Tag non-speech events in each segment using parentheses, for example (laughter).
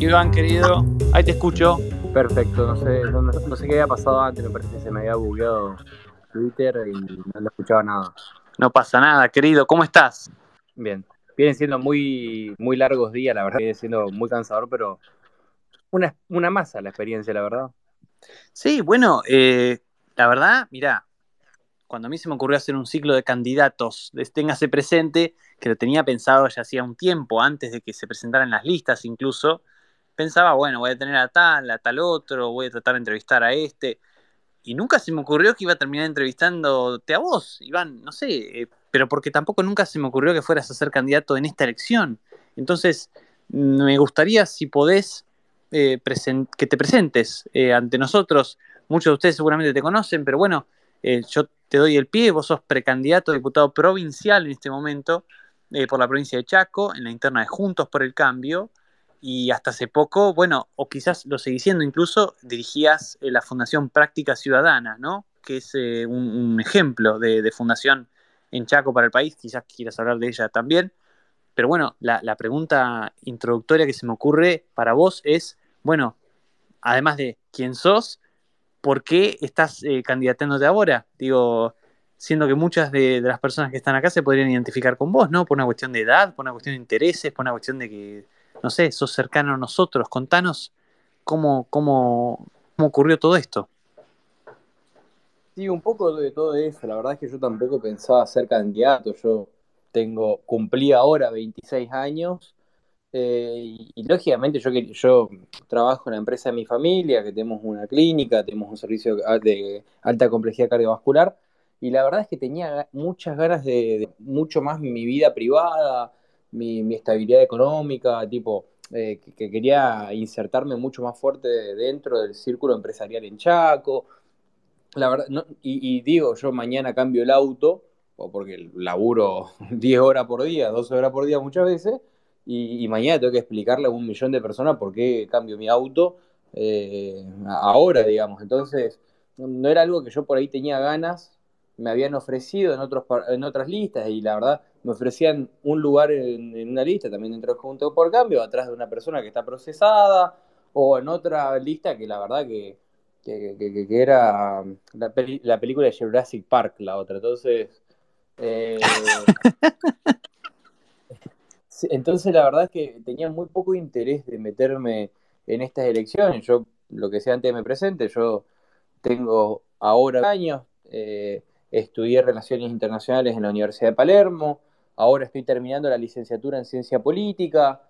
Iván, querido, ahí te escucho. Perfecto, no sé, no, sé qué había pasado antes, me parece que se me había bugueado Twitter y no escuchaba nada. No pasa nada, querido, ¿cómo estás? Bien, vienen siendo muy, muy largos días, la verdad, viene siendo muy cansador, pero una, una masa la experiencia, la verdad. Sí, bueno, eh, la verdad, mira, cuando a mí se me ocurrió hacer un ciclo de candidatos, téngase presente, que lo tenía pensado ya hacía un tiempo, antes de que se presentaran las listas incluso, pensaba, bueno, voy a tener a tal, a tal otro, voy a tratar de entrevistar a este, y nunca se me ocurrió que iba a terminar entrevistándote a vos, Iván, no sé, eh, pero porque tampoco nunca se me ocurrió que fueras a ser candidato en esta elección. Entonces, me gustaría, si podés, eh, que te presentes eh, ante nosotros. Muchos de ustedes seguramente te conocen, pero bueno, yo te doy el pie, vos sos precandidato a diputado provincial en este momento por la provincia de Chaco, en la interna de Juntos por el Cambio, y hasta hace poco, bueno, o quizás lo seguís siendo incluso, dirigías eh, la Fundación Práctica Ciudadana, ¿no? Que es eh, un, ejemplo de, fundación en Chaco para el país, quizás quieras hablar de ella también. Pero bueno, la, pregunta introductoria que se me ocurre para vos es, bueno, además de quién sos, ¿por qué estás eh, candidatándote ahora? Digo, siendo que muchas de, las personas que están acá se podrían identificar con vos, ¿no? Por una cuestión de edad, por una cuestión de intereses, por una cuestión de que, no sé, sos cercano a nosotros. Contanos cómo, cómo, cómo ocurrió todo esto. Sí, un poco de todo eso. La verdad es que yo tampoco pensaba ser candidato. Yo tengo, cumplí ahora 26 años eh, y, lógicamente yo, yo trabajo en la empresa de mi familia, que tenemos una clínica, tenemos un servicio de alta complejidad cardiovascular, y la verdad es que tenía muchas ganas de, mucho más mi vida privada, mi, estabilidad económica, tipo, eh, que, quería insertarme mucho más fuerte dentro del círculo empresarial en Chaco. La verdad, y, digo, yo mañana cambio el auto, porque laburo (laughs) 10 horas por día, 12 horas por día muchas veces, y, mañana tengo que explicarle a un millón de personas por qué cambio mi auto eh, ahora, digamos. Entonces, no era algo que yo por ahí tenía ganas, me habían ofrecido en, otros, en otras listas y la verdad me ofrecían un lugar en, una lista, también dentro del Junto por Cambio, atrás de una persona que está procesada, o en otra lista que la verdad que, que, era la, la, película de Jurassic Park, la otra. Entonces, eh, (laughs) Entonces la verdad es que tenía muy poco interés de meterme en estas elecciones. Yo, lo que sea antes me presente, yo tengo ahora años, eh, estudié Relaciones Internacionales en la Universidad de Palermo, ahora estoy terminando la licenciatura en Ciencia Política,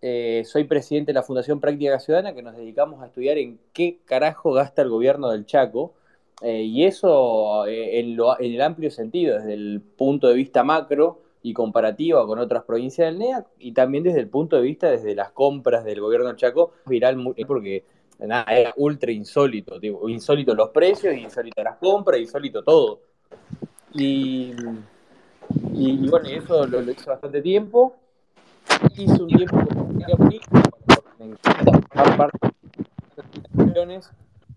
eh, soy presidente de la Fundación Práctica Ciudadana que nos dedicamos a estudiar en qué carajo gasta el gobierno del Chaco. Eh, y eso en, en el amplio sentido, desde el punto de vista macro, y comparativa con otras provincias del NEA y también desde el punto de vista desde las compras del gobierno del Chaco, viral porque nada, era ultra insólito, insólito los precios, insólito las compras, insólito todo. Y, y, bueno, eso lo, hice bastante tiempo. Hice un tiempo encanta formar parte de las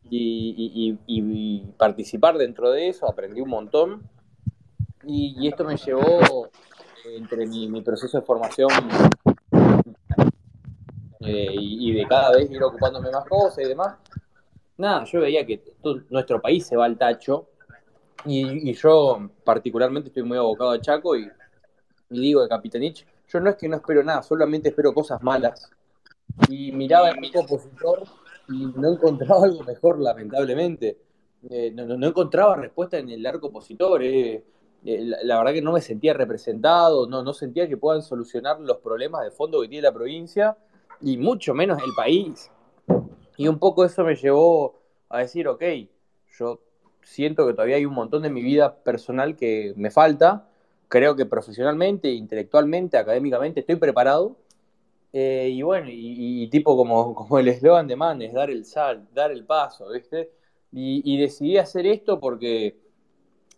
y, y, participar dentro de eso, aprendí un montón. Y, esto me llevó entre mi, proceso de formación eh, y, de cada vez ir ocupándome más cosas y demás, nada, yo veía que nuestro país se va al tacho y, yo particularmente estoy muy abocado a Chaco y, digo de Capitanich, yo no es que no espero nada, solamente espero cosas malas. Y miraba en mi opositor y no encontraba (laughs) algo mejor, lamentablemente. Eh, no, no, encontraba respuesta en el arco opositor. Eh. Eh, la, verdad que no me sentía representado, no, no sentía que puedan solucionar los problemas de fondo que tiene la provincia y mucho menos el país. Y un poco eso me llevó a decir, ok, yo siento que todavía hay un montón de mi vida personal que me falta, creo que profesionalmente, intelectualmente, académicamente estoy preparado. Eh, y bueno, y, tipo como, (laughs) como el eslogan de Man es dar el sal, dar el paso, ¿viste? y decidí hacer esto porque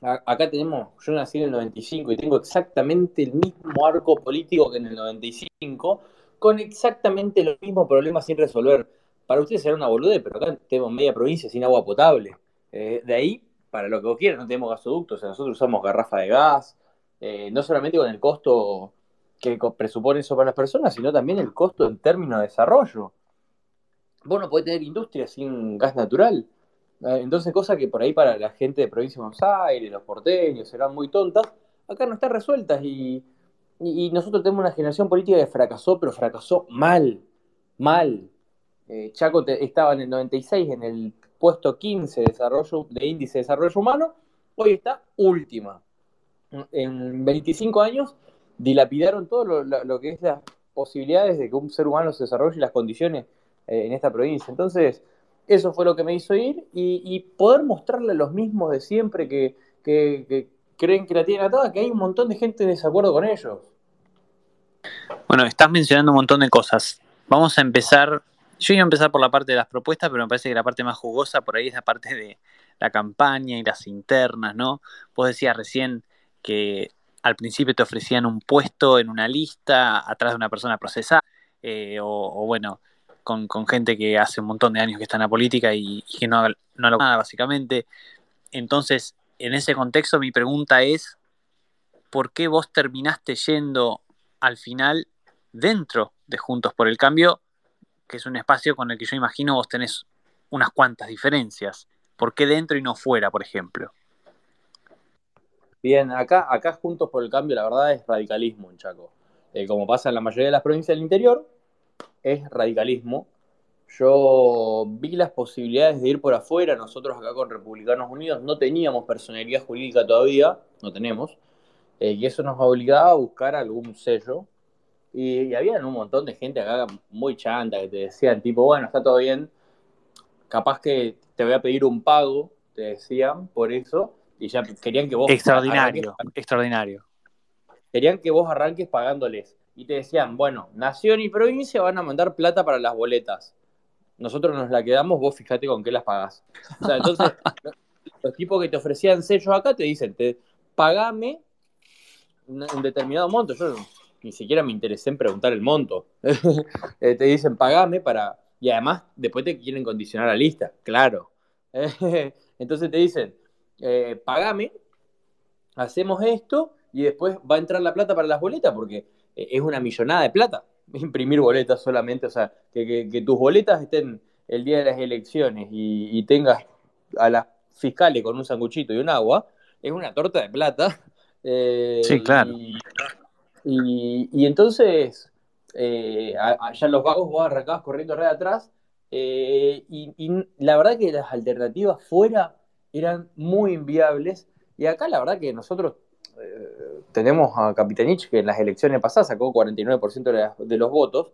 acá tenemos, yo nací en el 95 y tengo exactamente el mismo arco político que en el 95, con exactamente los mismos problemas sin resolver. Para ustedes será una boludez, pero acá tenemos media provincia sin agua potable. Eh, de ahí, para lo que vos quieras, no tenemos gasoductos, nosotros usamos garrafa de gas, eh, no solamente con el costo que presupone eso para las personas, sino también el costo en términos de desarrollo. vos no podés tener industria sin gas natural. Eh, entonces, cosas que por ahí para la gente de provincia de Buenos Aires, los porteños, serán muy tontas, acá no están resueltas y, nosotros tenemos una generación política que fracasó, pero fracasó mal, mal. Chaco estaba en el 96 en el puesto 15 de, desarrollo, de índice de desarrollo humano, hoy está última. En 25 años dilapidaron todo lo, que es las posibilidades de que un ser humano se desarrolle y las condiciones eh, en esta provincia. Entonces, eso fue lo que me hizo ir y, poder mostrarle a los mismos de siempre que, creen que la tienen atada, que hay un montón de gente en desacuerdo con ellos. Bueno, estás mencionando un montón de cosas. Vamos a empezar. Yo iba a empezar por la parte de las propuestas, pero me parece que la parte más jugosa por ahí es la parte de la campaña y las internas, ¿no? Vos decías recién que al principio te ofrecían un puesto en una lista atrás de una persona procesada, eh, o, bueno, con, gente que hace un montón de años que está en la política y, que no, no lo nada, básicamente. Entonces, en ese contexto, mi pregunta es: ¿por qué vos terminaste yendo al final dentro de Juntos por el Cambio, que es un espacio con el que yo imagino vos tenés unas cuantas diferencias? ¿Por qué dentro y no fuera, por ejemplo? Bien, acá, acá Juntos por el Cambio, la verdad es radicalismo Chaco. Eh, como pasa en la mayoría de las provincias del interior, es radicalismo. Yo vi las posibilidades de ir por afuera. Nosotros acá con Republicanos Unidos no teníamos personalidad jurídica todavía, no tenemos, eh, y eso nos obligaba a buscar algún sello. Y, y, había un montón de gente acá muy chanta que te decían, tipo, bueno, está todo bien, capaz que te voy a pedir un pago, te decían, por eso, y ya querían que vos... Extraordinario, extraordinario. Querían que vos arranques pagándoles. Y te decían, bueno, Nación y provincia van a mandar plata para las boletas. Nosotros nos la quedamos, vos fíjate con qué las pagás. O sea, entonces, (laughs) los tipos que te ofrecían sellos acá te dicen, te, pagame un, determinado monto. Yo ni siquiera me interesé en preguntar el monto. (laughs) Eh, te dicen, pagame para... Y además, después te quieren condicionar la lista, claro. (laughs) entonces te dicen, eh, pagame, hacemos esto y después va a entrar la plata para las boletas porque eh, es una millonada de plata (laughs) imprimir boletas solamente, o sea, que, tus boletas estén el día de las elecciones y, tengas a las fiscales con un sanguchito y un agua, es una torta de plata. Eh, sí, claro. Y, entonces, ya los vagos vos arrancabas corriendo red atrás, y, y, la verdad que las alternativas fuera eran muy inviables. Y acá la verdad que nosotros eh, tenemos a Capitanich que en las elecciones pasadas sacó 49% de, los votos.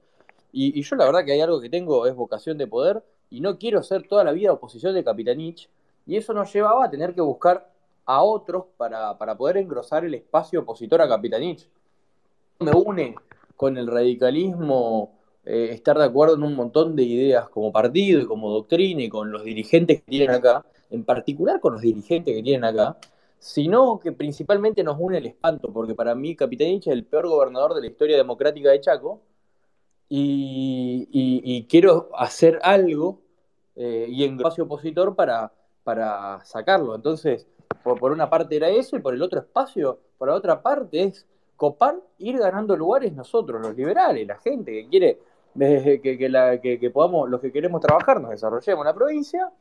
Y, yo la verdad que hay algo que tengo, es vocación de poder, y no quiero ser toda la vida oposición de Capitanich. Y eso nos llevaba a tener que buscar a otros para, poder engrosar el espacio opositor a Capitanich. Me une con el radicalismo eh, estar de acuerdo en un montón de ideas como partido y como doctrina y con los dirigentes que tienen acá, en particular con los dirigentes que tienen acá, sino que principalmente nos une el espanto, porque para mí Capitanich es el peor gobernador de la historia democrática de Chaco, y, quiero hacer algo eh, y en espacio opositor para, para sacarlo. Entonces, por, una parte era eso, y por el otro espacio, por la otra parte es copar, ir ganando lugares nosotros, los liberales, la gente que quiere que, que, podamos, los que queremos trabajar, nos desarrollemos en la provincia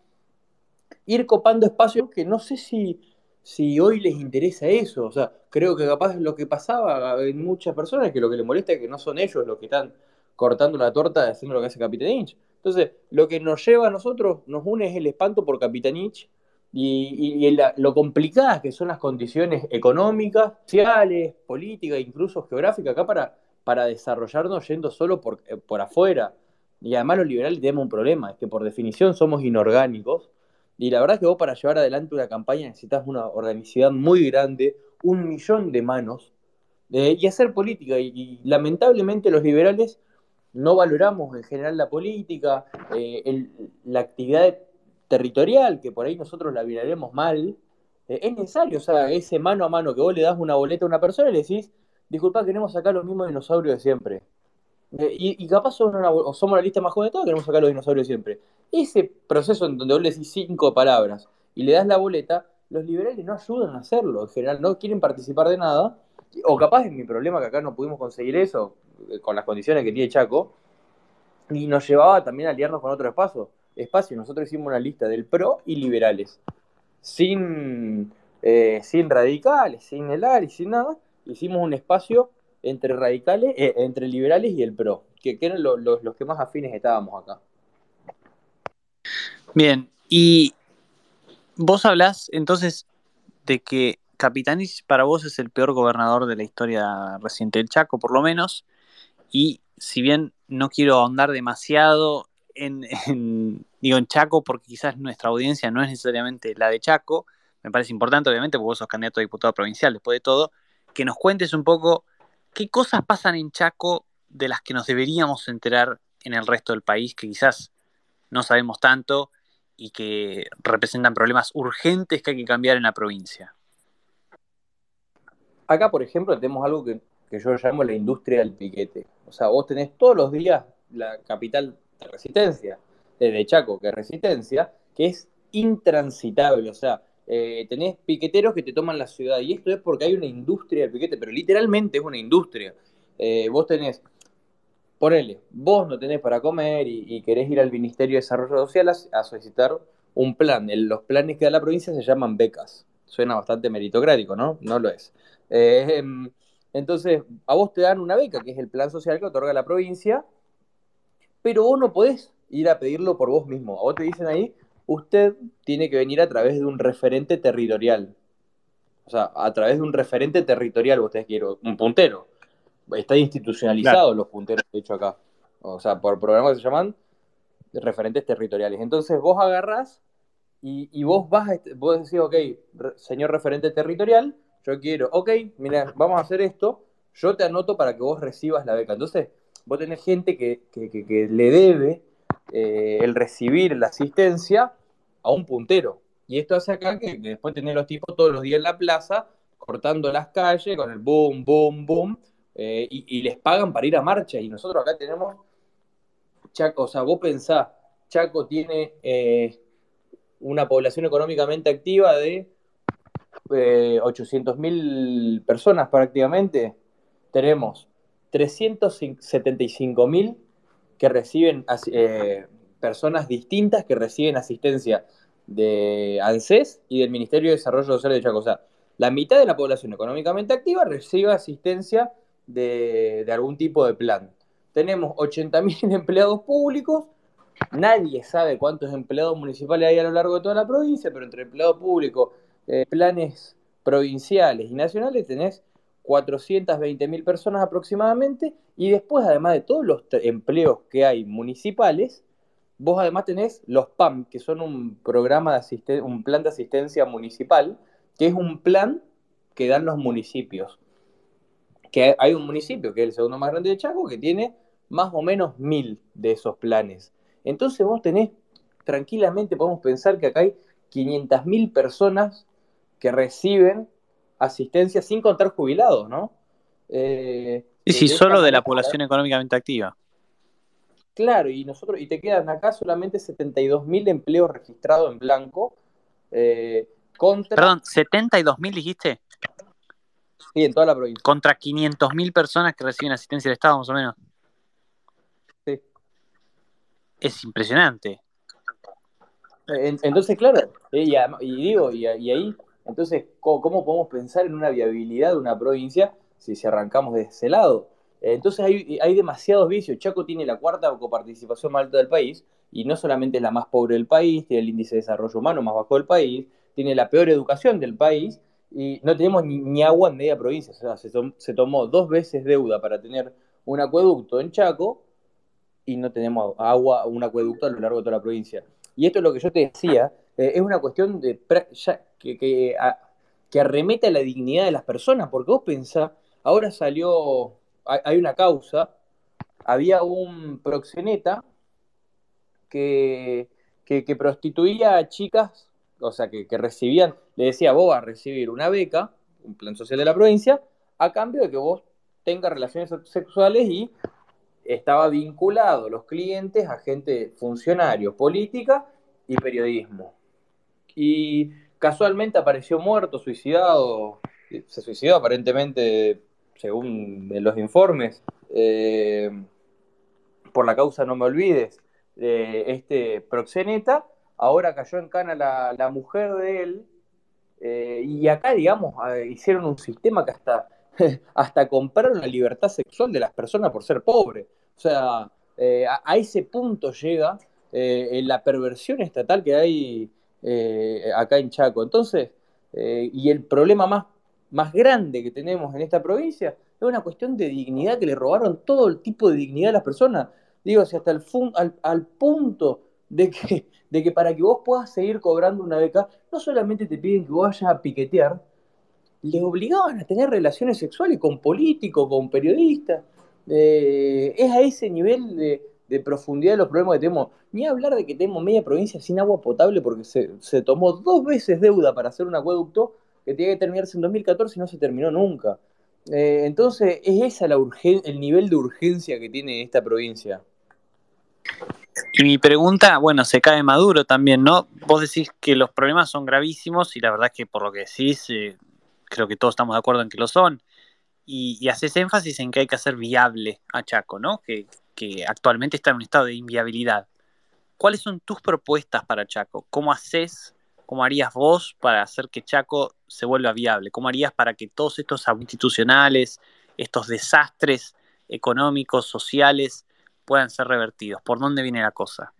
ir copando espacios que no sé si, si hoy les interesa eso. O sea, creo que capaz lo que pasaba en muchas personas es que lo que les molesta es que no son ellos los que están cortando la torta haciendo lo que hace Capitanich. Entonces, lo que nos lleva a nosotros, nos une es el espanto por Capitanich y, lo complicadas que son las condiciones económicas, sociales, políticas, incluso geográficas acá para, para desarrollarnos yendo solo por, eh, por afuera. Y además los liberales tenemos un problema, es que por definición somos inorgánicos y la verdad es que vos para llevar adelante una campaña necesitas una organicidad muy grande, un millón de manos, eh, y hacer política. Y, lamentablemente los liberales no valoramos en general la política, eh, la actividad territorial, que por ahí nosotros la miraremos mal. Eh, es necesario, o sea, ese mano a mano que vos le das una boleta a una persona y le decís, disculpa, queremos sacar los mismos dinosaurios de siempre. Y, capaz somos, somos la lista más joven de todos, queremos sacar los dinosaurios siempre. Ese proceso en donde vos le decís cinco palabras y le das la boleta, los liberales no ayudan a hacerlo. En general, no quieren participar de nada. O capaz es mi problema que acá no pudimos conseguir eso, eh, con las condiciones que tiene Chaco. y nos llevaba también a aliarnos con otro espacio. Espacio. Nosotros hicimos una lista del PRO y liberales, sin, eh, sin radicales, sin el ARI, sin nada. Hicimos un espacio entre radicales, eh, entre liberales y el PRO, que, eran los que más afines estábamos acá. Bien, y vos hablás entonces de que Capitanis para vos es el peor gobernador de la historia reciente del Chaco, por lo menos, y si bien no quiero ahondar demasiado en, digo, en Chaco, porque quizás nuestra audiencia no es necesariamente la de Chaco, me parece importante, obviamente, porque vos sos candidato a diputado provincial, después de todo, que nos cuentes un poco qué cosas pasan en Chaco de las que nos deberíamos enterar en el resto del país, que quizás no sabemos tanto y que representan problemas urgentes que hay que cambiar en la provincia. Acá, por ejemplo, tenemos algo que, yo llamo la industria del piquete. O sea, vos tenés todos los días la capital de resistencia, de Chaco, que es resistencia, que es intransitable. O sea, eh, tenés piqueteros que te toman la ciudad. Y esto es porque hay una industria del piquete, pero literalmente es una industria. Eh, vos tenés ponele, vos no tenés para comer y, querés ir al Ministerio de Desarrollo Social a, solicitar un plan. los planes que da la provincia se llaman becas. Suena bastante meritocrático, ¿no? No lo es. Eh, em, entonces, a vos te dan una beca, que es el plan social que otorga la provincia, pero vos no podés ir a pedirlo por vos mismo. A vos te dicen ahí, usted tiene que venir a través de un referente territorial. O sea, a través de un referente territorial, ustedes quieren, un puntero está institucionalizado los punteros, de hecho, acá. O sea, por programas que se llaman referentes territoriales. Entonces vos agarrás y, vos vas, a, vos decís, ok, señor referente territorial, yo quiero, ok, mira, vamos a hacer esto, yo te anoto para que vos recibas la beca. Entonces, vos tenés gente que, le debe eh, el recibir la asistencia a un puntero. Y esto hace acá que, después tenés los tipos todos los días en la plaza, cortando las calles con el boom, boom, boom, eh, y, les pagan para ir a marcha. Y nosotros acá tenemos, Chaco, o sea, vos pensás, Chaco tiene eh, una población económicamente activa de eh, 800.000 personas prácticamente. Tenemos 375.000 que reciben, eh, personas distintas que reciben asistencia de ANSES y del Ministerio de Desarrollo Social de Chaco. O sea, la mitad de la población económicamente activa recibe asistencia de, algún tipo de plan. Tenemos 80.000 (laughs) empleados públicos, nadie sabe cuántos empleados municipales hay a lo largo de toda la provincia, pero entre empleados públicos, eh, planes provinciales y nacionales tenés 420.000 personas aproximadamente y después además de todos los empleos que hay municipales, vos además tenés los PAM, que son un programa de un plan de asistencia municipal, que es un plan que dan los municipios que hay un municipio, que es el segundo más grande de Chaco, que tiene más o menos mil de esos planes. Entonces vos tenés, tranquilamente podemos pensar que acá hay 500.000 personas que reciben asistencia sin contar jubilados, ¿no? Eh, y si solo de la población económicamente activa. Claro, y nosotros, y te quedan acá solamente 72.000 empleos registrados en blanco. Eh, contra... Perdón, ¿72.000 dijiste? Sí, en toda la provincia. Contra 500.000 personas que reciben asistencia del Estado, más o menos. Sí. Es impresionante. Entonces, claro, eh, y, digo, y, ahí, entonces, ¿cómo, podemos pensar en una viabilidad de una provincia si, arrancamos de ese lado? Entonces hay, hay demasiados vicios. Chaco tiene la cuarta coparticipación más alta del país y no solamente es la más pobre del país, tiene el índice de desarrollo humano más bajo del país, tiene la peor educación del país y no tenemos ni, agua en media provincia. O sea, se, tomó dos veces deuda para tener un acueducto en Chaco y no tenemos agua, un acueducto a lo largo de toda la provincia. Y esto es lo que yo te decía, eh, es una cuestión de que, que, que, arremete a la dignidad de las personas, porque vos pensás, ahora salió, hay, una causa, había un proxeneta que, que prostituía a chicas o sea, que, recibían, le decía, vos vas a recibir una beca, un plan social de la provincia, a cambio de que vos tengas relaciones sexuales y estaba vinculado los clientes a gente funcionario, política y periodismo. Y casualmente apareció muerto, suicidado, se suicidó aparentemente, según los informes, eh, por la causa no me olvides, de este proxeneta, ahora cayó en cana la, mujer de él, eh, y acá, digamos, hicieron un sistema que hasta, (laughs) hasta compraron la libertad sexual de las personas por ser pobres. O sea, eh, a, ese punto llega eh, la perversión estatal que hay acá en Chaco. Entonces, y el problema más, más grande que tenemos en esta provincia es una cuestión de dignidad que le robaron todo el tipo de dignidad a las personas. Digo, hasta el al, al, punto de que, de que para que vos puedas seguir cobrando una beca, no solamente te piden que vos vayas a piquetear, les obligaban a tener relaciones sexuales con políticos, con periodistas. Eh, es a ese nivel de, profundidad de los problemas que tenemos. Ni hablar de que tenemos media provincia sin agua potable porque se, tomó dos veces deuda para hacer un acueducto que tenía que terminarse en 2014 y no se terminó nunca. Eh, entonces, es esa la el nivel de urgencia que tiene esta provincia. Y mi pregunta, bueno, se cae Maduro también, ¿no? Vos decís que los problemas son gravísimos y la verdad es que por lo que decís, eh, creo que todos estamos de acuerdo en que lo son. Y, haces énfasis en que hay que hacer viable a Chaco, ¿no? Que, que actualmente está en un estado de inviabilidad. ¿Cuáles son tus propuestas para Chaco? ¿Cómo haces, cómo harías vos para hacer que Chaco se vuelva viable? ¿Cómo harías para que todos estos institucionales, estos desastres económicos, sociales, puedan ser revertidos? ¿Por dónde viene la cosa?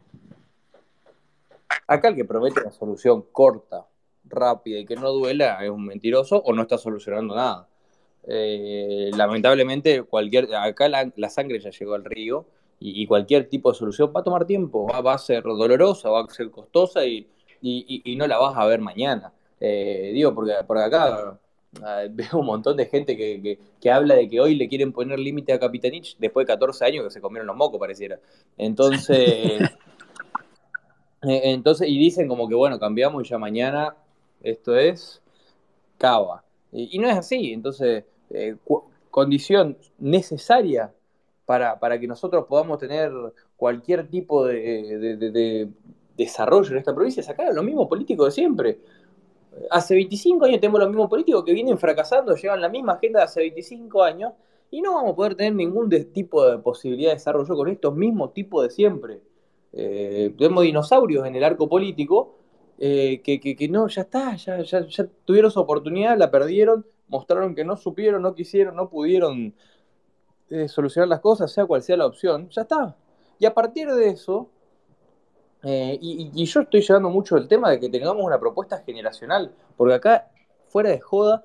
Acá el que promete una solución corta, rápida y que no duela es un mentiroso o no está solucionando nada. Eh, lamentablemente, cualquier, acá la, sangre ya llegó al río y, cualquier tipo de solución va a tomar tiempo, va, a ser dolorosa, va a ser costosa y, no la vas a ver mañana. Eh, digo, porque por acá Ah, (laughs) veo un montón de gente que, habla de que hoy le quieren poner límite a Capitanich después de 14 años que se comieron los mocos, pareciera. Entonces, (laughs) eh, entonces, y dicen como que bueno, cambiamos y ya mañana esto es cava. Y, no es así, entonces, eh, condición necesaria para, para, que nosotros podamos tener cualquier tipo de, de desarrollo en esta provincia, sacar lo mismo político de siempre hace 25 años tenemos los mismos políticos que vienen fracasando, llevan la misma agenda de hace 25 años y no vamos a poder tener ningún tipo de posibilidad de desarrollo con estos mismos tipos de siempre. Eh, tenemos dinosaurios en el arco político eh, que, no, ya está, ya, ya, tuvieron su oportunidad, la perdieron, mostraron que no supieron, no quisieron, no pudieron eh, solucionar las cosas, sea cual sea la opción, ya está. Y a partir de eso, eh, y, yo estoy llevando mucho el tema de que tengamos una propuesta generacional, porque acá, fuera de joda,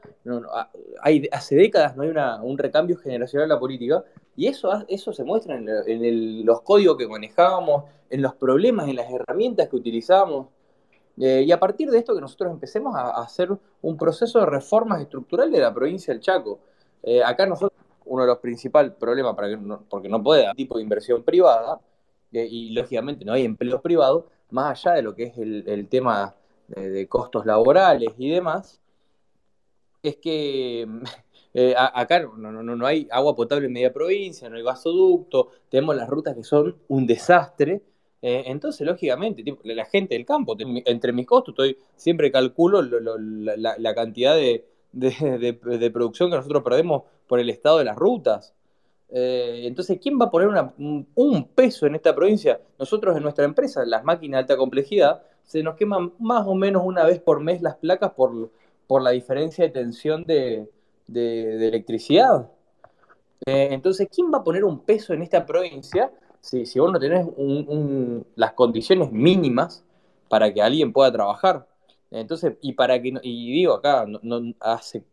hay, hace décadas no hay un recambio generacional en la política, y eso, eso se muestra en, los códigos que manejábamos, en los problemas, en las herramientas que utilizamos. Eh, y a partir de esto que nosotros empecemos a, hacer un proceso de reformas estructurales de la provincia del Chaco. Eh, acá nosotros, uno de los principales problemas, que porque no puede haber tipo de inversión privada, y lógicamente no hay empleo privado, más allá de lo que es el, tema de, costos laborales y demás, es que (laughs) eh, acá no, no, no, hay agua potable en media provincia, no hay gasoducto, tenemos las rutas que son un desastre. Eh, entonces, lógicamente, la gente del campo, entre mis costos, estoy, siempre calculo la, cantidad de, producción que nosotros perdemos por el estado de las rutas. Eh, entonces, ¿quién va a poner un peso en esta provincia? Nosotros en nuestra empresa, las máquinas de alta complejidad, se nos queman más o menos una vez por mes las placas por, por la diferencia de tensión de, electricidad. Eh, entonces, ¿quién va a poner un peso en esta provincia si, si vos no tenés las condiciones mínimas para que alguien pueda trabajar? Entonces, y para que, y digo acá, no, hace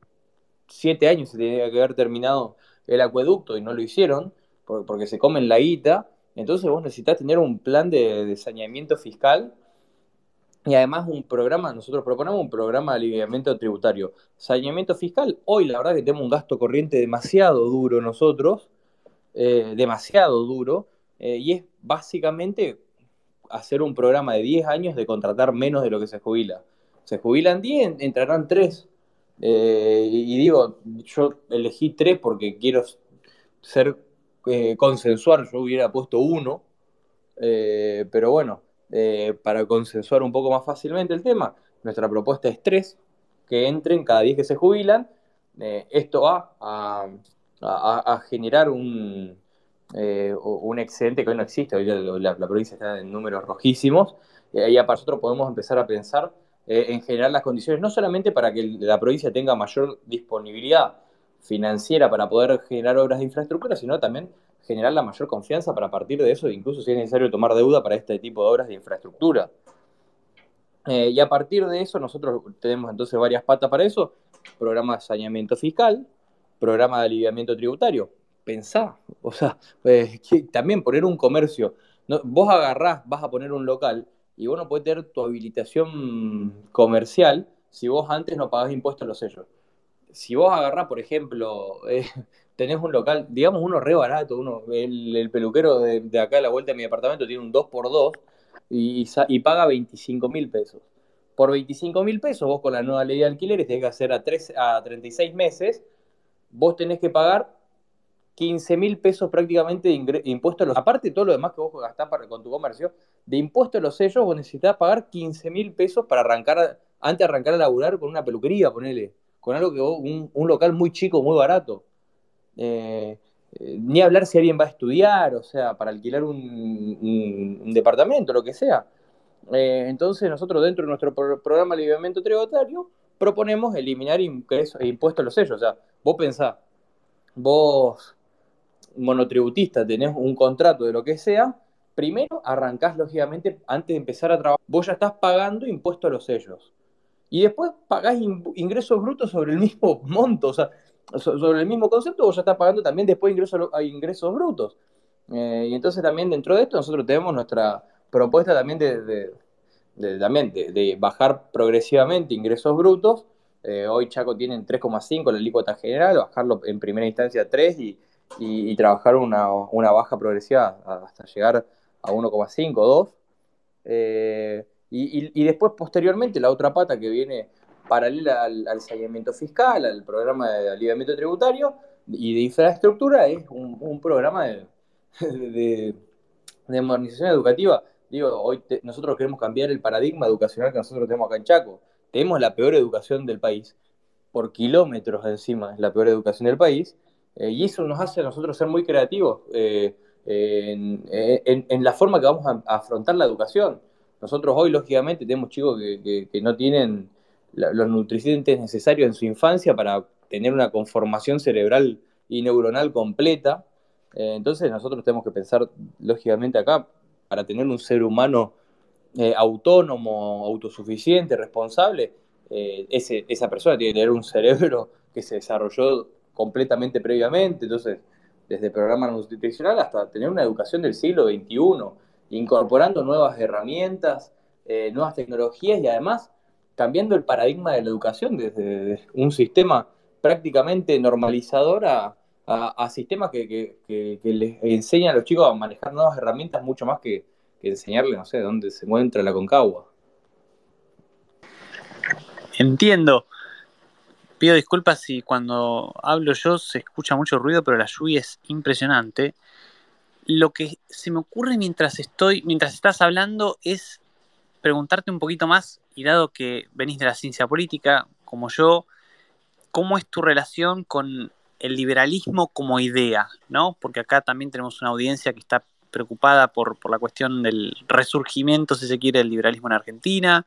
siete años se tenía que haber terminado el acueducto y no lo hicieron porque se comen la guita, entonces vos necesitas tener un plan de, saneamiento fiscal y además un programa, nosotros proponemos un programa de aliviamiento tributario. Saneamiento fiscal, hoy la verdad que tenemos un gasto corriente demasiado duro nosotros, eh, demasiado duro, eh, y es básicamente hacer un programa de 10 años de contratar menos de lo que se jubila. Se jubilan 10, entrarán 3. Eh, y, digo, yo elegí tres porque quiero ser eh, consensuar, yo hubiera puesto uno, eh, pero bueno, para consensuar un poco más fácilmente el tema, nuestra propuesta es tres, que entren cada día que se jubilan. esto va a, generar un, eh, un excedente que hoy no existe, hoy la, provincia está en números rojísimos, eh, y para nosotros podemos empezar a pensar eh, en generar las condiciones, no solamente para que la provincia tenga mayor disponibilidad financiera para poder generar obras de infraestructura, sino también generar la mayor confianza para partir de eso, incluso si es necesario tomar deuda para este tipo de obras de infraestructura. y a partir de eso, nosotros tenemos entonces varias patas para eso, programa de saneamiento fiscal, programa de aliviamiento tributario, pensá, o sea, eh, también poner un comercio, vos agarrás, vas a poner un local y vos no podés tener tu habilitación comercial si vos antes no pagás impuestos a los sellos. Si vos agarrás, por ejemplo, eh, (laughs) tenés un local, digamos uno re barato, uno, el, peluquero de, acá a la vuelta de mi departamento tiene un 2x2 y, y paga 25 mil pesos. Por 25 mil pesos, vos con la nueva ley de alquileres tenés que hacer a, 3, a 36 meses, vos tenés que pagar 15 mil pesos prácticamente de impuestos los... Aparte de todo lo demás que vos gastás con tu comercio, de impuestos a los sellos vos necesitas pagar 15 mil pesos para arrancar, antes de arrancar a laburar con una peluquería, ponele, con algo que vos, un, local muy chico, muy barato. Eh, eh, ni hablar si alguien va a estudiar, o sea, para alquilar un, departamento, lo que sea. Eh, entonces nosotros dentro de nuestro programa de aliviamiento tributario proponemos eliminar impuestos a los sellos. O sea, vos pensás, vos monotributista tenés un contrato de lo que sea, primero arrancás lógicamente, antes de empezar a trabajar, vos ya estás pagando impuestos a los sellos. Y después pagás ingresos brutos sobre el mismo (laughs) monto, o sea, sobre el mismo concepto, vos ya estás pagando también después ingresos, ingresos brutos. Eh, y entonces también dentro de esto nosotros tenemos nuestra propuesta también de, también de, bajar progresivamente ingresos brutos. Eh, hoy Chaco tiene 3,5 la alícuota general, bajarlo en primera instancia a 3 y, y, trabajar una, baja progresiva hasta llegar a 1,5, 2. Eh, y, después, posteriormente, la otra pata que viene paralela al, saneamiento fiscal, al programa de aliviamiento tributario y de infraestructura, es un, programa de, de, modernización educativa. Digo, hoy nosotros queremos cambiar el paradigma educacional que nosotros tenemos acá en Chaco. Tenemos la peor educación del país, por kilómetros encima es la peor educación del país, eh, y eso nos hace a nosotros ser muy creativos eh, en, la forma que vamos a, afrontar la educación. Nosotros hoy, lógicamente, tenemos chicos que, no tienen los nutrientes necesarios en su infancia para tener una conformación cerebral y neuronal completa. Eh, entonces nosotros tenemos que pensar, lógicamente, acá, para tener un ser humano autónomo, autosuficiente, responsable, esa persona tiene que tener un cerebro que se desarrolló completamente previamente, entonces, desde programa nutricional hasta tener una educación del siglo XXI, incorporando nuevas herramientas, eh, nuevas tecnologías y además cambiando el paradigma de la educación desde un sistema prácticamente normalizador a, sistemas que, les enseñan a los chicos a manejar nuevas herramientas mucho más que, que enseñarles, no sé, dónde se encuentra la concagua. Entiendo. Pido disculpas si cuando hablo yo se escucha mucho ruido, pero la lluvia es impresionante. Lo que se me ocurre mientras estoy, mientras estás hablando, es preguntarte un poquito más, y dado que venís de la ciencia política, como yo, ¿cómo es tu relación con el liberalismo como idea? ¿no? Porque acá también tenemos una audiencia que está preocupada por, la cuestión del resurgimiento, si se quiere, del liberalismo en Argentina.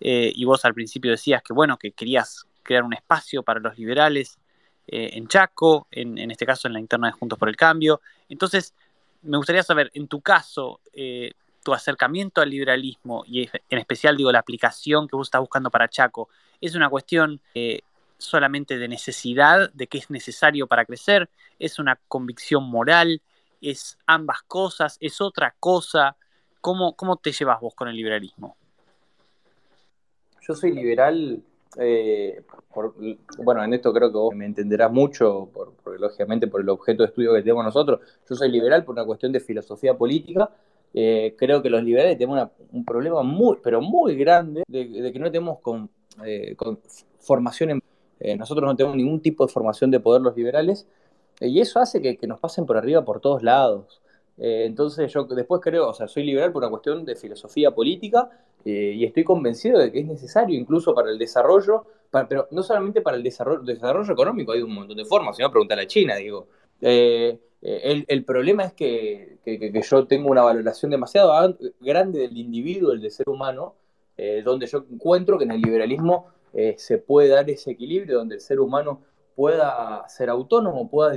Eh, y vos al principio decías que, bueno, que querías crear un espacio para los liberales eh, en Chaco, en, este caso en la interna de Juntos por el Cambio. Entonces, me gustaría saber, en tu caso, eh, tu acercamiento al liberalismo y en especial, digo, la aplicación que vos estás buscando para Chaco, ¿es una cuestión eh, solamente de necesidad, de que es necesario para crecer? ¿Es una convicción moral? ¿Es ambas cosas? ¿Es otra cosa? ¿Cómo, cómo te llevas vos con el liberalismo? Yo soy liberal eh, bueno, en esto creo que vos me entenderás mucho, porque lógicamente por el objeto de estudio que tenemos nosotros, yo soy liberal por una cuestión de filosofía política. Eh, creo que los liberales tenemos un problema muy, pero muy grande de, que no tenemos con, eh, formación en, nosotros no tenemos ningún tipo de formación de poder los liberales, y eso hace que, nos pasen por arriba por todos lados. entonces yo después creo, o sea, soy liberal por una cuestión de filosofía política eh, y estoy convencido de que es necesario incluso para el desarrollo, pero no solamente para el desarrollo, económico, hay un montón de formas, si no preguntar a China, digo, Eh, el, problema es que, yo tengo una valoración demasiado grande del individuo, del ser humano, donde yo encuentro que en el liberalismo se puede dar ese equilibrio, donde el ser humano pueda ser autónomo, pueda,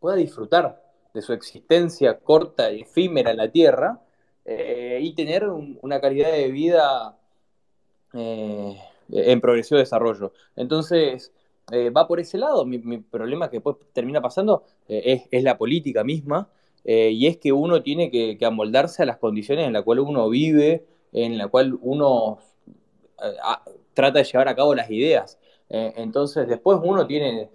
pueda disfrutar de su existencia corta y efímera en la Tierra y tener una calidad de vida en progresivo desarrollo. Entonces, eh, va por ese lado. Mi, problema que después termina pasando eh, es, la política misma, eh, y es que uno tiene que, amoldarse a las condiciones en las cuales uno vive, en la cual uno trata de llevar a cabo las ideas. entonces, después uno tiene,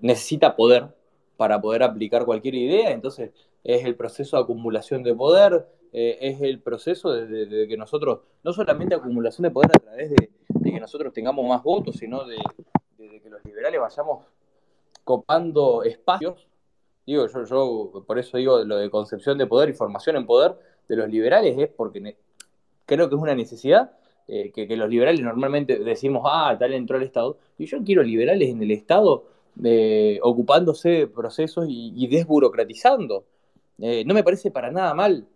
necesita poder para poder aplicar cualquier idea, entonces es el proceso de acumulación de poder, es el proceso de, que nosotros, no solamente acumulación de poder a través de, que nosotros tengamos más votos, sino de, que los liberales vayamos copando espacios. Digo, yo, yo por eso digo lo de concepción de poder y formación en poder de los liberales es porque creo que es una necesidad eh, que, los liberales normalmente decimos, ah, tal entró el Estado, y yo quiero liberales en el Estado eh, ocupándose de procesos y, desburocratizando. Eh, no me parece para nada mal.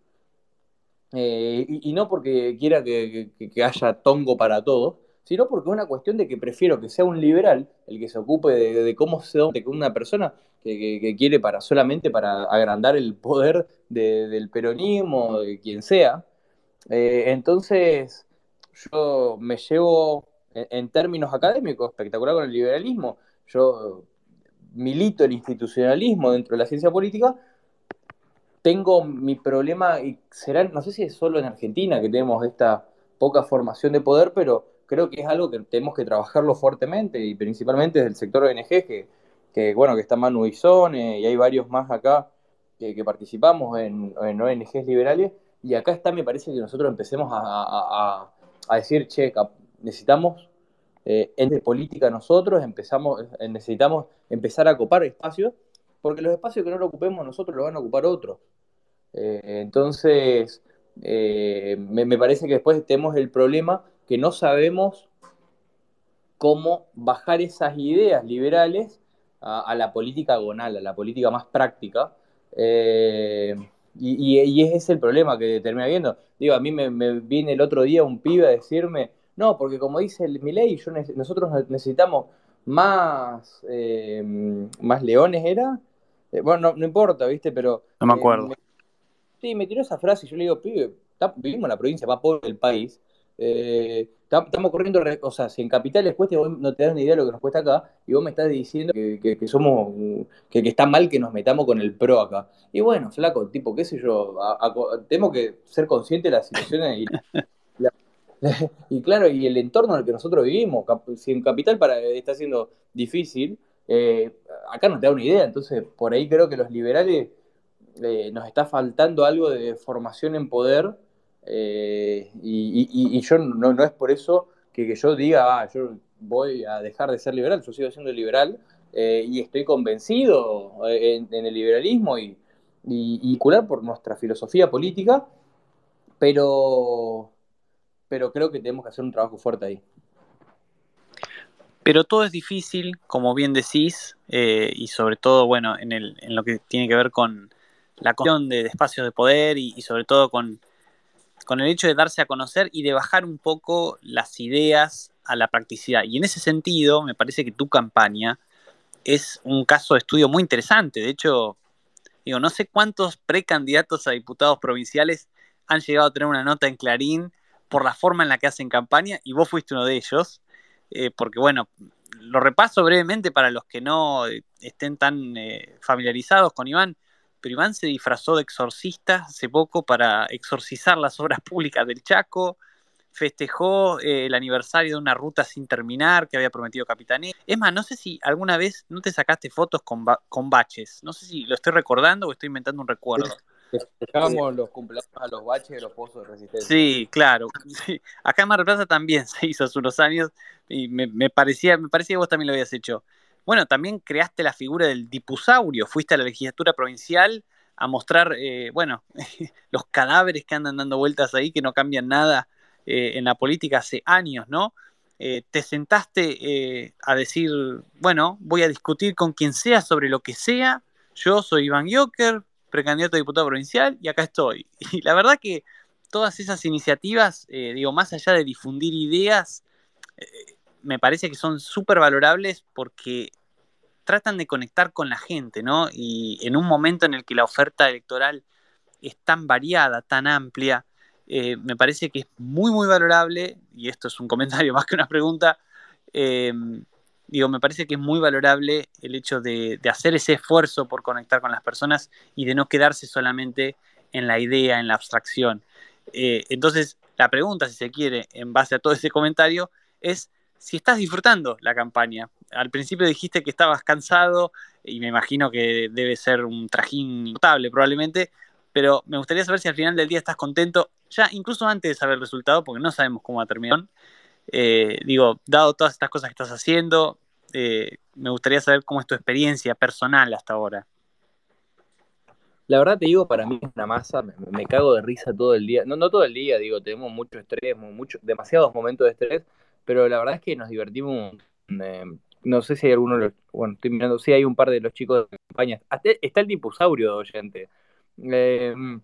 Y, no porque quiera que, haya tongo para todos, sino porque es una cuestión de que prefiero que sea un liberal el que se ocupe de, cómo se que una persona que, quiere para solamente para agrandar el poder del peronismo, de quien sea. Eh, entonces, yo me llevo en, términos académicos espectacular con el liberalismo. Yo milito el institucionalismo dentro de la ciencia política. Tengo mi problema, y será, no sé si es solo en Argentina que tenemos esta poca formación de poder, pero creo que es algo que tenemos que trabajarlo fuertemente y principalmente desde el sector ONG, que, que bueno, que está Manu Izone y hay varios más acá que, participamos en, ONGs liberales. Y acá está, me parece que nosotros empecemos a, decir, che, necesitamos eh, entre política nosotros, empezamos, necesitamos empezar a ocupar espacios, porque los espacios que no lo ocupemos nosotros los van a ocupar otros. Eh, entonces, me, me, parece que después tenemos el problema que no sabemos cómo bajar esas ideas liberales a, la política agonal, a la política más práctica. Eh, y, ese es el problema que termina viendo. Digo, a mí me, viene el otro día un pibe a decirme, no, porque como dice el Milei, nosotros necesitamos más, eh, más leones, ¿era? Eh, bueno, no, importa, ¿viste? Pero... No me acuerdo. Sí, me tiró esa frase y yo le digo, pibe, vivimos en la provincia más pobre del país, eh, estamos corriendo, o sea, si en Capital les cuesta, vos no te das ni idea de lo que nos cuesta acá, y vos me estás diciendo que, somos, que, está mal que nos metamos con el pro acá. Y bueno, flaco, tipo, qué sé yo, tenemos que ser conscientes de las situaciones y, (laughs) y claro, y el entorno en el que nosotros vivimos, si en Capital para, está siendo difícil, eh, acá no te da una idea, entonces por ahí creo que los liberales eh, nos está faltando algo de formación en poder eh, y, yo no, es por eso que, yo diga, ah, yo voy a dejar de ser liberal, yo sigo siendo liberal eh, y estoy convencido en, el liberalismo y, y, por nuestra filosofía política, pero, pero creo que tenemos que hacer un trabajo fuerte ahí. Pero todo es difícil, como bien decís, y sobre todo, bueno, en, el, en, lo que tiene que ver con la cuestión de, espacios de poder y sobre todo con con el hecho de darse a conocer y de bajar un poco las ideas a la practicidad. Y en ese sentido, me parece que tu campaña es un caso de estudio muy interesante. De hecho, digo, no sé cuántos precandidatos a diputados provinciales han llegado a tener una nota en Clarín por la forma en la que hacen campaña y vos fuiste uno de ellos. Eh, porque bueno, lo repaso brevemente para los que no estén tan eh, familiarizados con Iván pero Iván se disfrazó de exorcista hace poco para exorcizar las obras públicas del Chaco, festejó eh, el aniversario de una ruta sin terminar que había prometido Capitanía. Es más, no sé si alguna vez no te sacaste fotos con, con baches, no sé si lo estoy recordando o estoy inventando un recuerdo. Festejamos los cumpleaños a los baches de los pozos de resistencia. Sí, claro. Acá en Mar del Plata también (laughs) se hizo hace unos años y me, me, parecía, me parecía que vos también lo habías hecho. Bueno, también creaste la figura del dipusaurio, fuiste a la legislatura provincial a mostrar, eh, bueno, (laughs) los cadáveres que andan dando vueltas ahí, que no cambian nada eh, en la política hace años, ¿no? eh, te sentaste a decir, bueno, voy a discutir con quien sea sobre lo que sea. Yo soy Iván Joker, precandidato a diputado provincial, y acá estoy. (laughs) Y la verdad que todas esas iniciativas, digo, más allá de difundir ideas, me parece que son súper valorables porque tratan de conectar con la gente, ¿no? Y en un momento en el que la oferta electoral es tan variada, tan amplia, eh, me parece que es muy, muy valorable, y esto es un comentario (laughs) más que una pregunta, eh, digo, me parece que es muy valorable el hecho de, hacer ese esfuerzo por conectar con las personas y de no quedarse solamente en la idea, en la abstracción. Eh, entonces, la pregunta, si se quiere, en base a todo ese comentario, es si estás disfrutando la campaña. Al principio dijiste que estabas cansado y me imagino que debe ser un trajín notable probablemente, pero me gustaría saber si al final del día estás contento, ya incluso antes de saber el resultado, porque no sabemos cómo va a terminar. Eh, digo, dado todas estas cosas que estás haciendo, eh, me gustaría saber cómo es tu experiencia personal hasta ahora. La verdad te digo, para mí es una masa, me, cago de risa todo el día. No, no todo el día, digo, tenemos mucho estrés, mucho, demasiados momentos de estrés, pero la verdad es que nos divertimos. Eh, no sé si hay alguno, bueno, estoy mirando, sí hay un par de los chicos de campaña. está el dipusaurio de oyente. Em,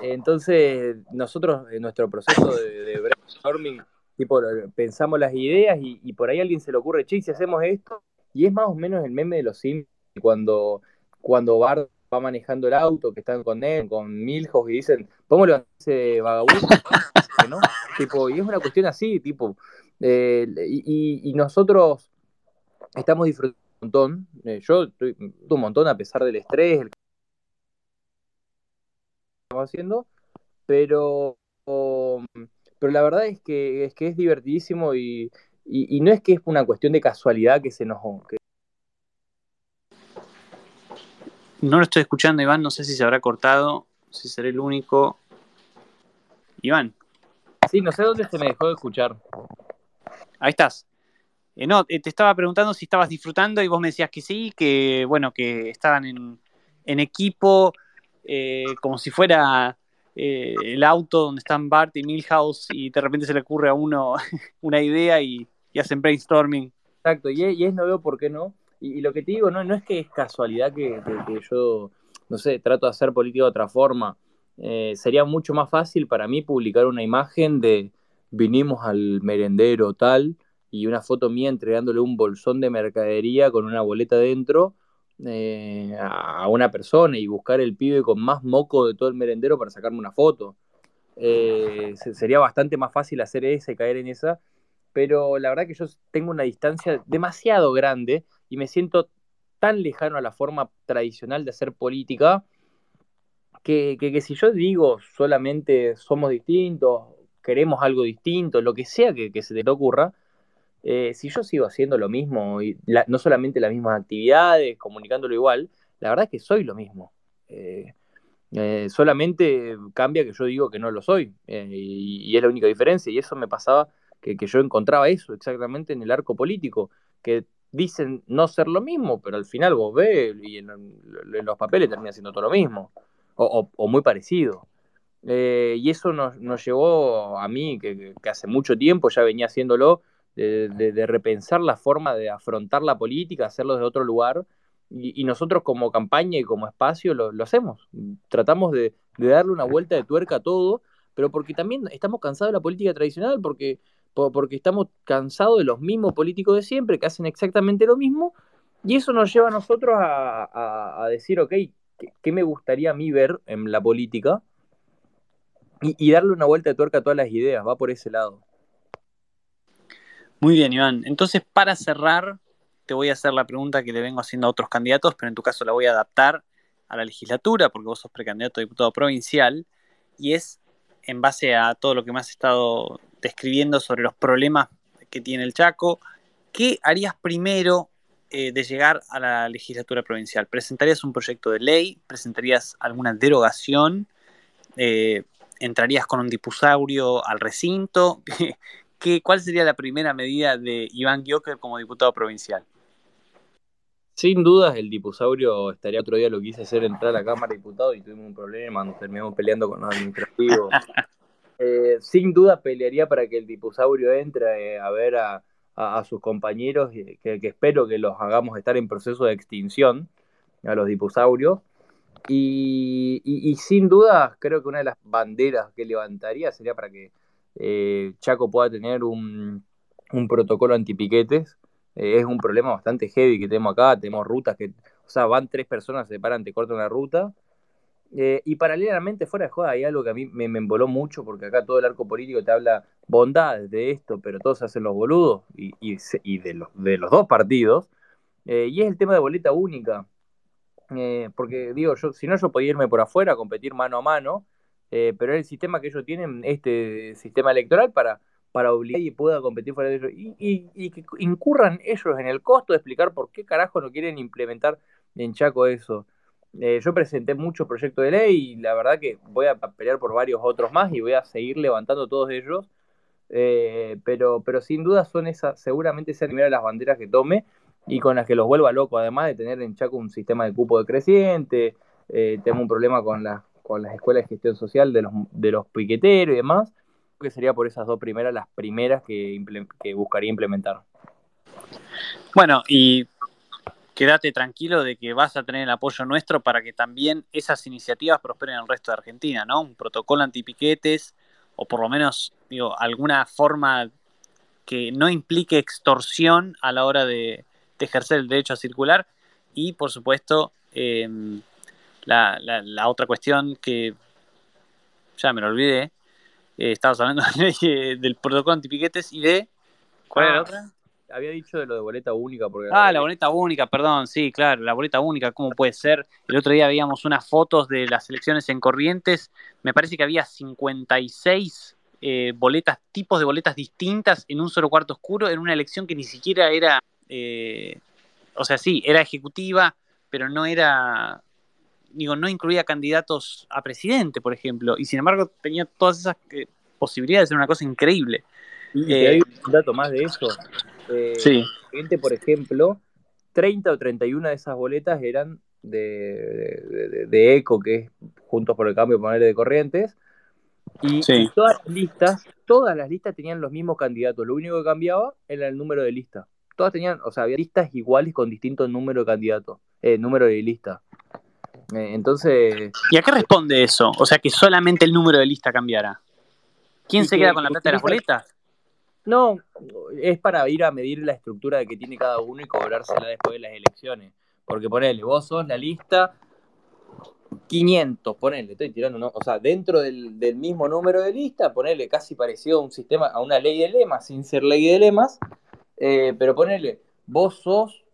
entonces, nosotros en nuestro proceso de, brainstorming, tipo, pensamos las ideas y, por ahí alguien se le ocurre, che, si hacemos esto, y es más o menos el meme de los Sims, cuando, cuando Bart va manejando el auto, que están con él, con Milhouse, y dicen, ¿cómo le ese vagabundo? (laughs) ¿no? tipo, y es una cuestión así, tipo, eh, y, nosotros estamos disfrutando un montón, eh, yo estoy un montón a pesar del estrés, el haciendo, pero, pero la verdad es que, es que es divertidísimo y, no es que es una cuestión de casualidad que se nos... No lo estoy escuchando, Iván, no sé si se habrá cortado, si seré el único. Iván. Sí, no sé dónde se me dejó de escuchar. Ahí estás. Eh, no, eh, te estaba preguntando si estabas disfrutando y vos me decías que sí, que bueno, que estaban en, en equipo, eh, como si fuera el auto donde están Bart y Milhouse y de repente se le ocurre a uno (laughs) una idea y, hacen brainstorming. Exacto, y es, no veo por qué no. Y, lo que te digo, no, no es que es casualidad que, yo, no sé, trato de hacer política de otra forma. Sería mucho más fácil para mí publicar una imagen de vinimos al merendero tal y una foto mía entregándole un bolsón de mercadería con una boleta dentro eh, a una persona y buscar el pibe con más moco de todo el merendero para sacarme una foto. Eh, sería bastante más fácil hacer esa y caer en esa, pero la verdad que yo tengo una distancia demasiado grande y me siento tan lejano a la forma tradicional de hacer política que, si yo digo solamente somos distintos, queremos algo distinto, lo que sea que, se te ocurra, eh, si yo sigo haciendo lo mismo, y no solamente las mismas actividades, comunicándolo igual, la verdad es que soy lo mismo. Eh, eh, solamente cambia que yo digo que no lo soy, y, es la única diferencia, y eso me pasaba que, yo encontraba eso exactamente en el arco político, que dicen no ser lo mismo, pero al final vos ves y en, los papeles termina siendo todo lo mismo, o, muy parecido. Y eso nos, llevó a mí, que, hace mucho tiempo ya venía haciéndolo, de, repensar la forma de afrontar la política, hacerlo de otro lugar. Y, nosotros como campaña y como espacio lo, hacemos. Tratamos de, darle una vuelta de tuerca a todo, pero porque también estamos cansados de la política tradicional, porque, porque estamos cansados de los mismos políticos de siempre, que hacen exactamente lo mismo, y eso nos lleva a nosotros a, decir, ok, ¿qué, me gustaría a mí ver en la política? Y, darle una vuelta de tuerca a todas las ideas, va por ese lado. Muy bien, Iván. Entonces, para cerrar, te voy a hacer la pregunta que le vengo haciendo a otros candidatos, pero en tu caso la voy a adaptar a la legislatura, porque vos sos precandidato a diputado provincial, y es en base a todo lo que me has estado describiendo sobre los problemas que tiene el Chaco, ¿qué harías primero eh, de llegar a la legislatura provincial? ¿Presentarías un proyecto de ley? ¿Presentarías alguna derogación? Eh, ¿Entrarías con un dipusaurio al recinto? (laughs) ¿cuál sería la primera medida de Iván Gioker como diputado provincial? Sin dudas, el dipusaurio estaría otro día lo quise hacer entrar a la Cámara de Diputados y tuvimos un problema, nos terminamos peleando con los administrativos. (laughs) Eh, sin duda pelearía para que el dipusaurio entre eh, a ver a, a, sus compañeros, que, que, espero que los hagamos estar en proceso de extinción, a los diposaurios. Y, sin duda, creo que una de las banderas que levantaría sería para que eh, Chaco pueda tener un, un protocolo antipiquetes. Eh, es un problema bastante heavy que tenemos acá. Tenemos rutas que, o sea, van tres personas, se paran, te cortan la ruta. Eh, y paralelamente, fuera de joda, hay algo que a mí me, me emboló mucho, porque acá todo el arco político te habla bondades de esto, pero todos hacen los boludos, y, y, de, los, de los dos partidos. y es el tema de boleta única. Eh, porque digo, yo, si no, yo podía irme por afuera a competir mano a mano, eh, pero es el sistema que ellos tienen, este sistema electoral, para, para obligar y pueda competir fuera de ellos. Y, que incurran ellos en el costo de explicar por qué carajo no quieren implementar en Chaco eso. Eh, yo presenté muchos proyectos de ley y la verdad que voy a pelear por varios otros más y voy a seguir levantando todos ellos. pero, pero sin duda son esas, seguramente sean primera de las banderas que tome y con las que los vuelva loco, además de tener en Chaco un sistema de cupo decreciente, eh, tengo un problema con, la, con las escuelas de gestión social de los, de los piqueteros y demás, que sería por esas dos primeras las primeras que, que buscaría implementar. Bueno, y quédate tranquilo de que vas a tener el apoyo nuestro para que también esas iniciativas prosperen en el resto de Argentina, ¿no? Un protocolo antipiquetes o por lo menos, digo, alguna forma que no implique extorsión a la hora de, de ejercer el derecho a circular y, por supuesto, em, la, otra cuestión que ya me lo olvidé, eh, estabas hablando (laughs) del protocolo antipiquetes y de... ¿Cuál era la ah, otra? Había dicho de lo de boleta única. Porque ah, la boleta única, perdón, sí, claro, la boleta única, ¿cómo puede ser? El otro día veíamos unas fotos de las elecciones en Corrientes, me parece que había 56 eh, boletas, tipos de boletas distintas en un solo cuarto oscuro, en una elección que ni siquiera era eh, o sea, sí, era ejecutiva, pero no era, digo, no incluía candidatos a presidente, por ejemplo, y sin embargo tenía todas esas eh, posibilidades, era una cosa increíble. Y hay un dato más de eso. Eh, sí. por ejemplo, 30 o 31 de esas boletas eran de, de, ECO, que es Juntos por el Cambio, ponerle de Corrientes, y, y, todas las listas, todas las listas tenían los mismos candidatos, lo único que cambiaba era el número de lista todas tenían, o sea, había listas iguales con distintos números de candidatos, eh, número de lista. Eh, entonces. ¿Y a qué responde eso? O sea, que solamente el número de lista cambiara. ¿Quién se queda con la plata de las boletas? No, es para ir a medir la estructura de que tiene cada uno y cobrársela después de las elecciones. Porque ponele, vos sos la lista 500, ponele, estoy tirando, ¿no? o sea, dentro del, del, mismo número de lista, ponele casi parecido a un sistema, a una ley de lemas, sin ser ley de lemas, eh, pero ponele, vos sos,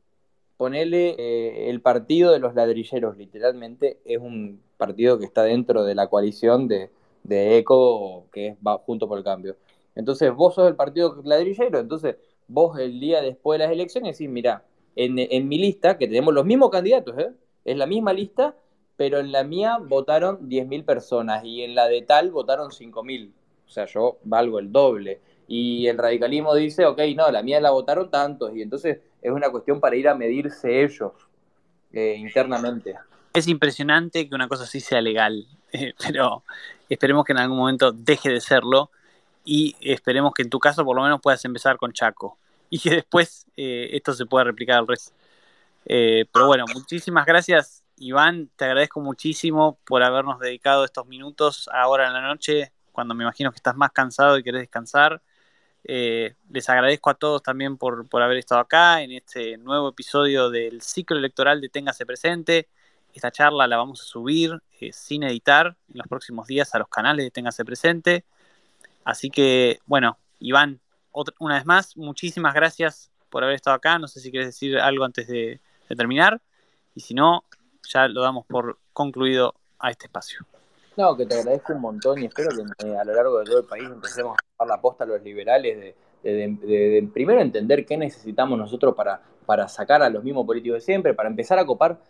ponele eh, el partido de los ladrilleros, literalmente es un partido que está dentro de la coalición de, ECO, que es va junto por el cambio. Entonces vos sos el partido ladrillero, entonces vos el día después de las elecciones decís, mira, en, en, mi lista, que tenemos los mismos candidatos, ¿eh? es la misma lista, pero en la mía votaron 10.000 personas y en la de tal votaron 5.000. O sea, yo valgo el doble y el radicalismo dice, ok, no, la mía la votaron tantos, y entonces es una cuestión para ir a medirse ellos eh, internamente. Es impresionante que una cosa así sea legal, (laughs) pero esperemos que en algún momento deje de serlo y esperemos que en tu caso por lo menos puedas empezar con Chaco y que después eh, esto se pueda replicar al resto. Eh, pero bueno, muchísimas gracias Iván, te agradezco muchísimo por habernos dedicado estos minutos ahora en la noche, cuando me imagino que estás más cansado y querés descansar. Eh, les agradezco a todos también por, haber estado acá en este nuevo episodio del ciclo electoral de Téngase Presente. Esta charla la vamos a subir eh, sin editar en los próximos días a los canales de Téngase Presente. Así que, bueno, Iván, una vez más, muchísimas gracias por haber estado acá. No sé si quieres decir algo antes de terminar. Y si no, ya lo damos por concluido a este espacio. Que te agradezco un montón y espero que a lo largo de todo el país empecemos a dar la posta a los liberales de, primero entender qué necesitamos nosotros para, para sacar a los mismos políticos de siempre, para empezar a copar,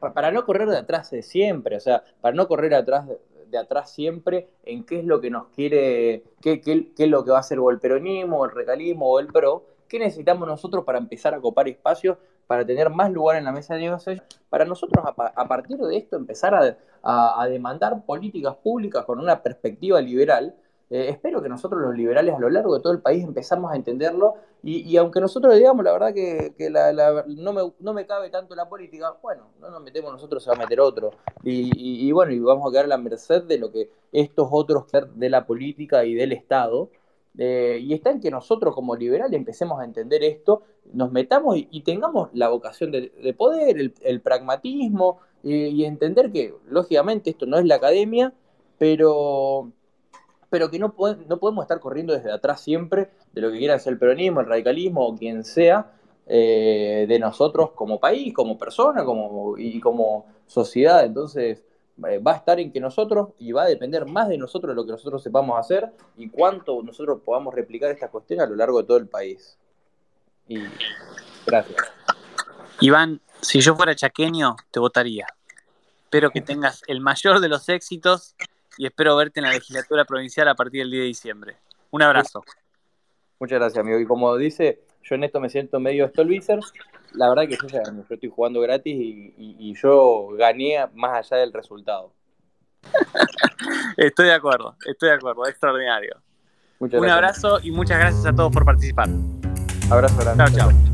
para, no correr de atrás de siempre, o sea, para no correr atrás de, atrás siempre en qué es lo que nos quiere, qué, qué, qué es lo que va a ser o el peronismo, el recalismo o el PRO, qué necesitamos nosotros para empezar a copar espacios para tener más lugar en la mesa de negociación, para nosotros a, partir de esto empezar a, demandar políticas públicas con una perspectiva liberal eh, espero que nosotros los liberales a lo largo de todo el país empezamos a entenderlo y, aunque nosotros digamos la verdad que, no, me, cabe tanto la política, bueno, no nos metemos nosotros, se va a meter otro. Y, bueno, y vamos a quedar a la merced de lo que estos otros de la política y del Estado eh, y está en que nosotros como liberales empecemos a entender esto, nos metamos y, tengamos la vocación de, poder, el, pragmatismo y entender que, lógicamente, esto no es la academia, pero, pero que no, no podemos estar corriendo desde atrás siempre de lo que quiera ser el peronismo, el radicalismo o quien sea, eh, de nosotros como país, como persona como, y como sociedad. Entonces, va a estar en que nosotros, y va a depender más de nosotros de lo que nosotros sepamos hacer y cuánto nosotros podamos replicar esta cuestión a lo largo de todo el país. Y gracias. Iván, si yo fuera chaqueño, te votaría. Espero que tengas el mayor de los éxitos y espero verte en la legislatura provincial a partir del 10 de diciembre. Un abrazo. Muchas gracias, amigo. Y como dice, yo en esto me siento medio Stolbizer, la verdad que yo yo estoy jugando gratis y, yo gané más allá del resultado. estoy de acuerdo, estoy de acuerdo, extraordinario. Un abrazo y muchas gracias a todos por participar. Abrazo grande. Chao, chao.